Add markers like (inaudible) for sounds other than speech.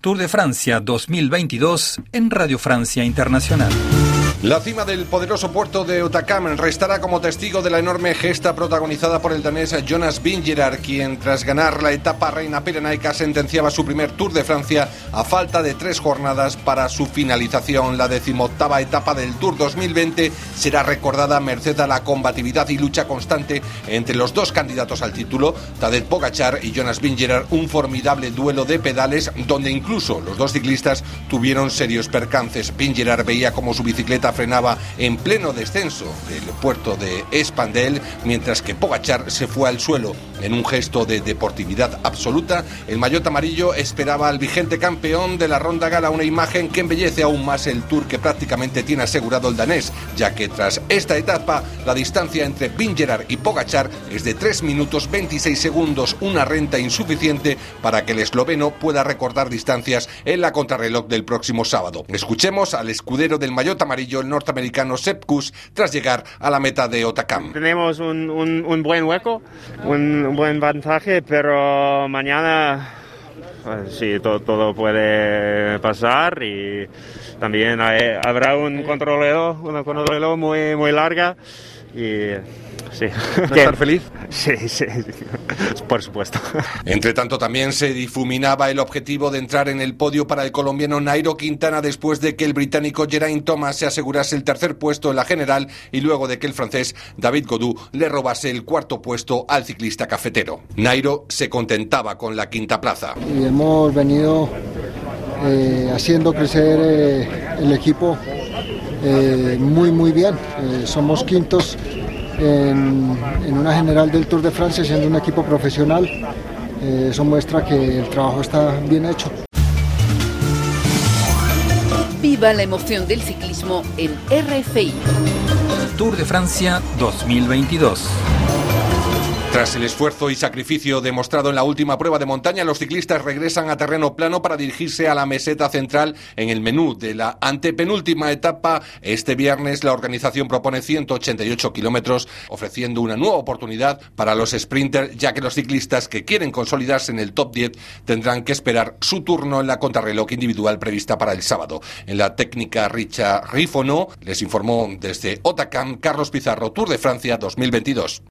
Tour de Francia 2022 en Radio Francia Internacional. La cima del poderoso puerto de Otakam restará como testigo de la enorme gesta protagonizada por el danés Jonas Vingegaard, quien tras ganar la etapa Reina Pirenaica sentenciaba su primer Tour de Francia a falta de tres jornadas para su finalización. La decimoctava etapa del Tour 2020 será recordada merced a la combatividad y lucha constante entre los dos candidatos al título, Tadej Pogachar y Jonas Vingegaard, un formidable duelo de pedales donde incluso los dos ciclistas tuvieron serios percances. Vingegaard veía como su bicicleta frenaba en pleno descenso del puerto de Espandel, mientras que Pogachar se fue al suelo en un gesto de deportividad absoluta. El maillot amarillo esperaba al vigente campeón de la Ronda Gala una imagen que embellece aún más el tour que prácticamente tiene asegurado el danés, ya que tras esta etapa la distancia entre Vingegaard y Pogachar es de 3 minutos 26 segundos, una renta insuficiente para que el esloveno pueda recordar distancias en la contrarreloj del próximo sábado. Escuchemos al escudero del maillot amarillo el norteamericano Sepp Kuss tras llegar a la meta de Otakam. Tenemos un, un, un buen hueco, un buen vantaje, pero mañana sí, todo, todo, puede pasar y también hay, habrá un controlero, una controlero muy, muy larga y sí. (laughs) ¿Estar feliz? Sí, sí, por supuesto. Entre tanto, también se difuminaba el objetivo de entrar en el podio para el colombiano Nairo Quintana después de que el británico Geraint Thomas se asegurase el tercer puesto en la general y luego de que el francés David Godou le robase el cuarto puesto al ciclista cafetero. Nairo se contentaba con la quinta plaza. Y hemos venido eh, haciendo crecer eh, el equipo eh, muy, muy bien. Eh, somos quintos en, en, una general del Tour de Francia siendo un equipo profesional. Eh, eso muestra que el trabajo está bien hecho. Viva la emoción del ciclismo en RFI. Tour de Francia 2022. Tras el esfuerzo y sacrificio demostrado en la última prueba de montaña, los ciclistas regresan a terreno plano para dirigirse a la meseta central en el menú de la antepenúltima etapa. Este viernes la organización propone 188 kilómetros, ofreciendo una nueva oportunidad para los sprinters, ya que los ciclistas que quieren consolidarse en el top 10 tendrán que esperar su turno en la contrarreloj individual prevista para el sábado. En la técnica Richa Rifono les informó desde Otacam Carlos Pizarro, Tour de Francia 2022.